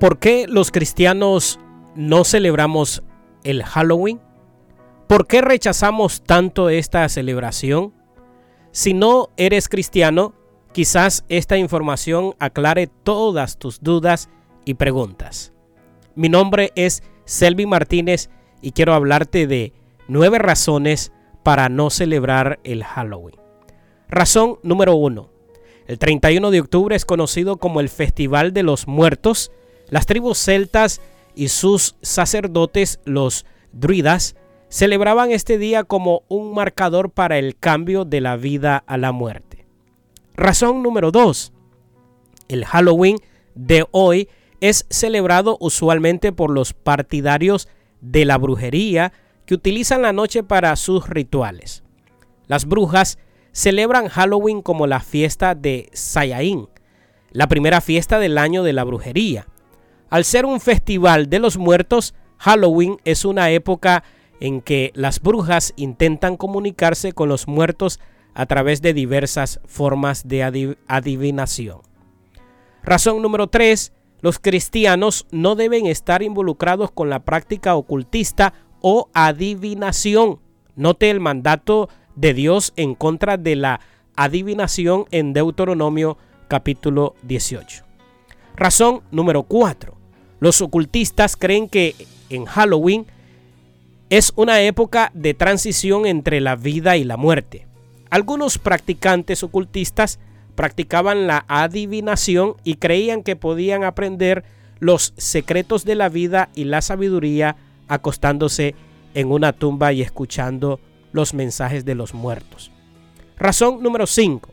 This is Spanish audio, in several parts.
¿Por qué los cristianos no celebramos el Halloween? ¿Por qué rechazamos tanto esta celebración? Si no eres cristiano, quizás esta información aclare todas tus dudas y preguntas. Mi nombre es Selvi Martínez y quiero hablarte de nueve razones para no celebrar el Halloween. Razón número uno. El 31 de octubre es conocido como el Festival de los Muertos las tribus celtas y sus sacerdotes, los druidas, celebraban este día como un marcador para el cambio de la vida a la muerte. Razón número 2. El Halloween de hoy es celebrado usualmente por los partidarios de la brujería que utilizan la noche para sus rituales. Las brujas celebran Halloween como la fiesta de Sayaín, la primera fiesta del año de la brujería. Al ser un festival de los muertos, Halloween es una época en que las brujas intentan comunicarse con los muertos a través de diversas formas de adivinación. Razón número 3. Los cristianos no deben estar involucrados con la práctica ocultista o adivinación. Note el mandato de Dios en contra de la adivinación en Deuteronomio capítulo 18. Razón número 4. Los ocultistas creen que en Halloween es una época de transición entre la vida y la muerte. Algunos practicantes ocultistas practicaban la adivinación y creían que podían aprender los secretos de la vida y la sabiduría acostándose en una tumba y escuchando los mensajes de los muertos. Razón número 5.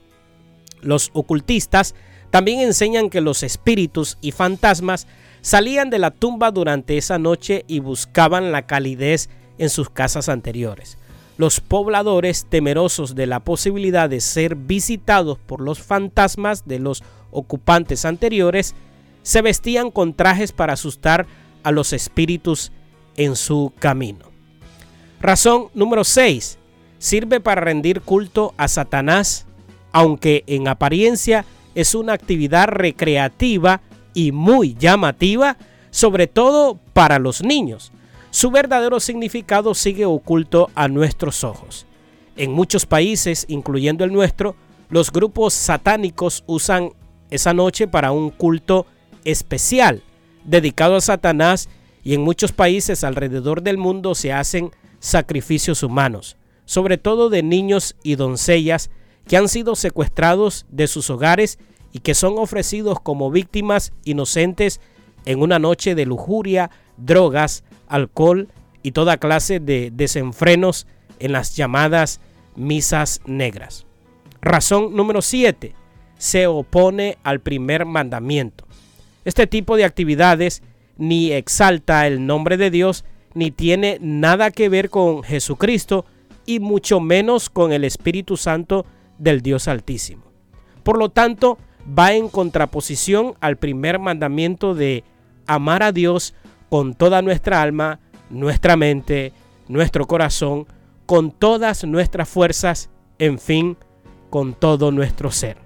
Los ocultistas también enseñan que los espíritus y fantasmas salían de la tumba durante esa noche y buscaban la calidez en sus casas anteriores. Los pobladores, temerosos de la posibilidad de ser visitados por los fantasmas de los ocupantes anteriores, se vestían con trajes para asustar a los espíritus en su camino. Razón número 6. Sirve para rendir culto a Satanás, aunque en apariencia es una actividad recreativa y muy llamativa, sobre todo para los niños. Su verdadero significado sigue oculto a nuestros ojos. En muchos países, incluyendo el nuestro, los grupos satánicos usan esa noche para un culto especial dedicado a Satanás y en muchos países alrededor del mundo se hacen sacrificios humanos, sobre todo de niños y doncellas que han sido secuestrados de sus hogares y que son ofrecidos como víctimas inocentes en una noche de lujuria, drogas, alcohol y toda clase de desenfrenos en las llamadas misas negras. Razón número 7. Se opone al primer mandamiento. Este tipo de actividades ni exalta el nombre de Dios, ni tiene nada que ver con Jesucristo y mucho menos con el Espíritu Santo del Dios Altísimo. Por lo tanto, va en contraposición al primer mandamiento de amar a Dios con toda nuestra alma, nuestra mente, nuestro corazón, con todas nuestras fuerzas, en fin, con todo nuestro ser.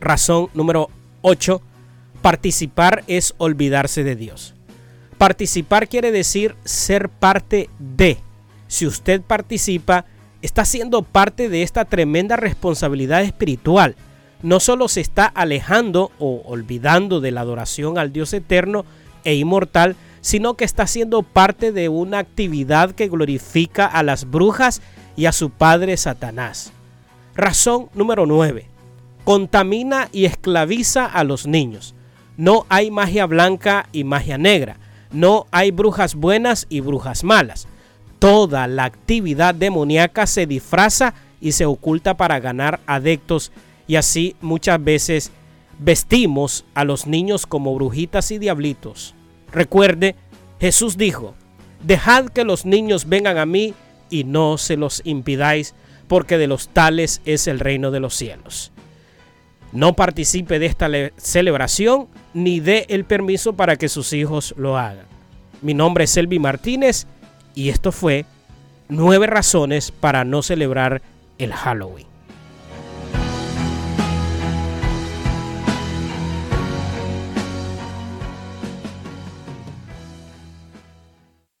Razón número 8. Participar es olvidarse de Dios. Participar quiere decir ser parte de. Si usted participa, está siendo parte de esta tremenda responsabilidad espiritual no solo se está alejando o olvidando de la adoración al Dios eterno e inmortal, sino que está siendo parte de una actividad que glorifica a las brujas y a su padre Satanás. Razón número 9. Contamina y esclaviza a los niños. No hay magia blanca y magia negra. No hay brujas buenas y brujas malas. Toda la actividad demoníaca se disfraza y se oculta para ganar adeptos y así muchas veces vestimos a los niños como brujitas y diablitos. Recuerde, Jesús dijo, dejad que los niños vengan a mí y no se los impidáis, porque de los tales es el reino de los cielos. No participe de esta celebración ni dé el permiso para que sus hijos lo hagan. Mi nombre es Elvi Martínez y esto fue nueve razones para no celebrar el Halloween.